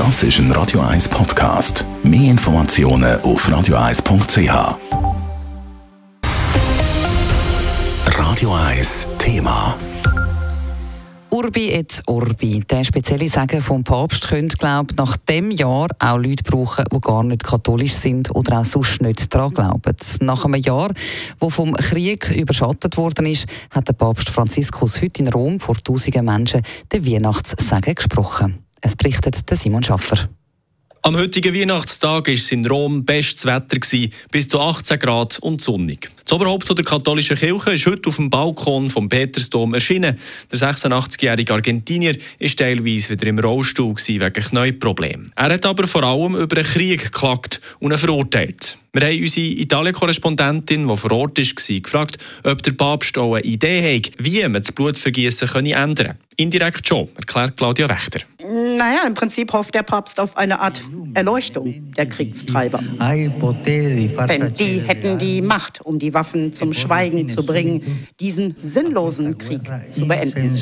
Das ist ein Radio 1 Podcast. Mehr Informationen auf radio1.ch. Radio 1 Thema. Urbi et Orbi. Der spezielle Sagen vom Papst könnte, glaube nach dem Jahr auch Leute brauchen, die gar nicht katholisch sind oder auch sonst nicht daran glauben. Nach einem Jahr, wo vom Krieg überschattet worden ist, hat der Papst Franziskus heute in Rom vor tausenden Menschen den Weihnachtssegen gesprochen. Es berichtet Simon Schaffer. Am heutigen Weihnachtstag war es in Rom bestes Wetter, bis zu 18 Grad und sonnig. Das Oberhaupt der katholischen Kirche ist heute auf dem Balkon vom Petersdom erschienen. Der 86-jährige Argentinier ist teilweise wieder im Rollstuhl wegen Knieproblemen. Er hat aber vor allem über einen Krieg geklagt und ihn verurteilt. Wir haben unsere Italien-Korrespondentin, die vor Ort war, gefragt, ob der Papst auch eine Idee hat, wie man das Blutvergießen ändern kann. Indirekt schon, erklärt Claudia Wächter. Naja, im Prinzip hofft der Papst auf eine Art Erleuchtung der Kriegstreiber. Denn die hätten die Macht, um die Waffen zum Schweigen zu bringen, diesen sinnlosen Krieg zu beenden.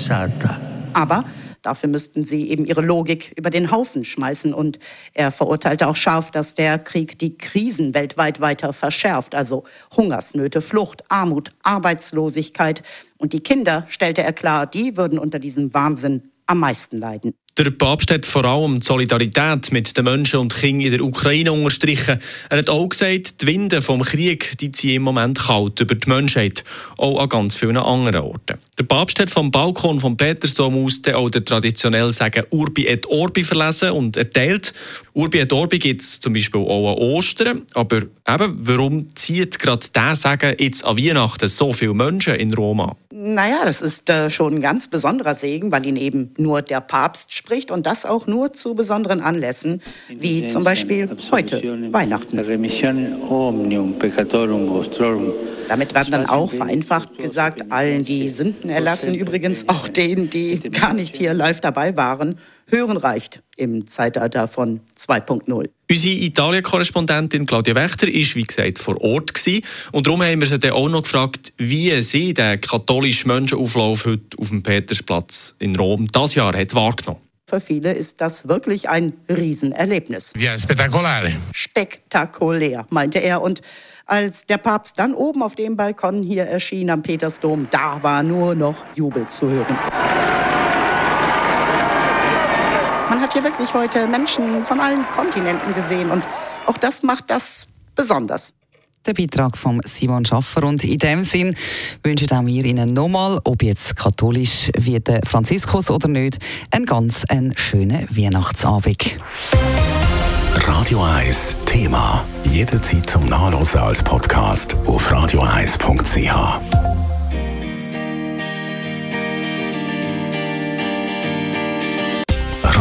Aber Dafür müssten sie eben ihre Logik über den Haufen schmeißen. Und er verurteilte auch scharf, dass der Krieg die Krisen weltweit weiter verschärft. Also Hungersnöte, Flucht, Armut, Arbeitslosigkeit. Und die Kinder, stellte er klar, die würden unter diesem Wahnsinn am meisten leiden. Der Papst hat vor allem die Solidarität mit den Menschen und Kindern in der Ukraine unterstrichen. Er hat auch gesagt, die Winde vom Krieg die ziehen im Moment kalt über die Menschheit, auch an ganz vielen anderen Orten. Der Papst hat vom Balkon vom Petersdom aus auch den traditionell sagen Urbi et Orbi verlesen und erteilt. Urbi et Orbi gibt es zum Beispiel auch an Ostern. Aber eben, warum zieht gerade der Sagen jetzt an Weihnachten so viele Menschen in Rom an? Naja, das ist äh, schon ein ganz besonderer Segen, weil ihn eben nur der Papst spricht und das auch nur zu besonderen Anlässen, wie zum Beispiel heute, Weihnachten. Damit werden dann auch vereinfacht gesagt allen, die Sünden erlassen, übrigens auch denen, die gar nicht hier live dabei waren, Hören reicht im Zeitalter von 2.0. Unsere Italien-Korrespondentin Claudia Wächter war, wie gesagt, vor Ort. Gewesen. Und darum haben wir sie dann auch noch gefragt, wie sie den katholischen Menschenauflauf heute auf dem Petersplatz in Rom das Jahr hat wahrgenommen für viele ist das wirklich ein Riesenerlebnis. Ja, spektakulär. Spektakulär, meinte er. Und als der Papst dann oben auf dem Balkon hier erschien am Petersdom, da war nur noch Jubel zu hören. Man hat hier wirklich heute Menschen von allen Kontinenten gesehen und auch das macht das besonders. Der Beitrag von Simon Schaffer. Und in dem Sinn wünschen auch wir Ihnen nochmal, ob jetzt katholisch wie der Franziskus oder nicht, einen ganz einen schönen Weihnachtsabend. Radio 1 Thema. Jederzeit zum Nachlesen als Podcast auf radio1.ch.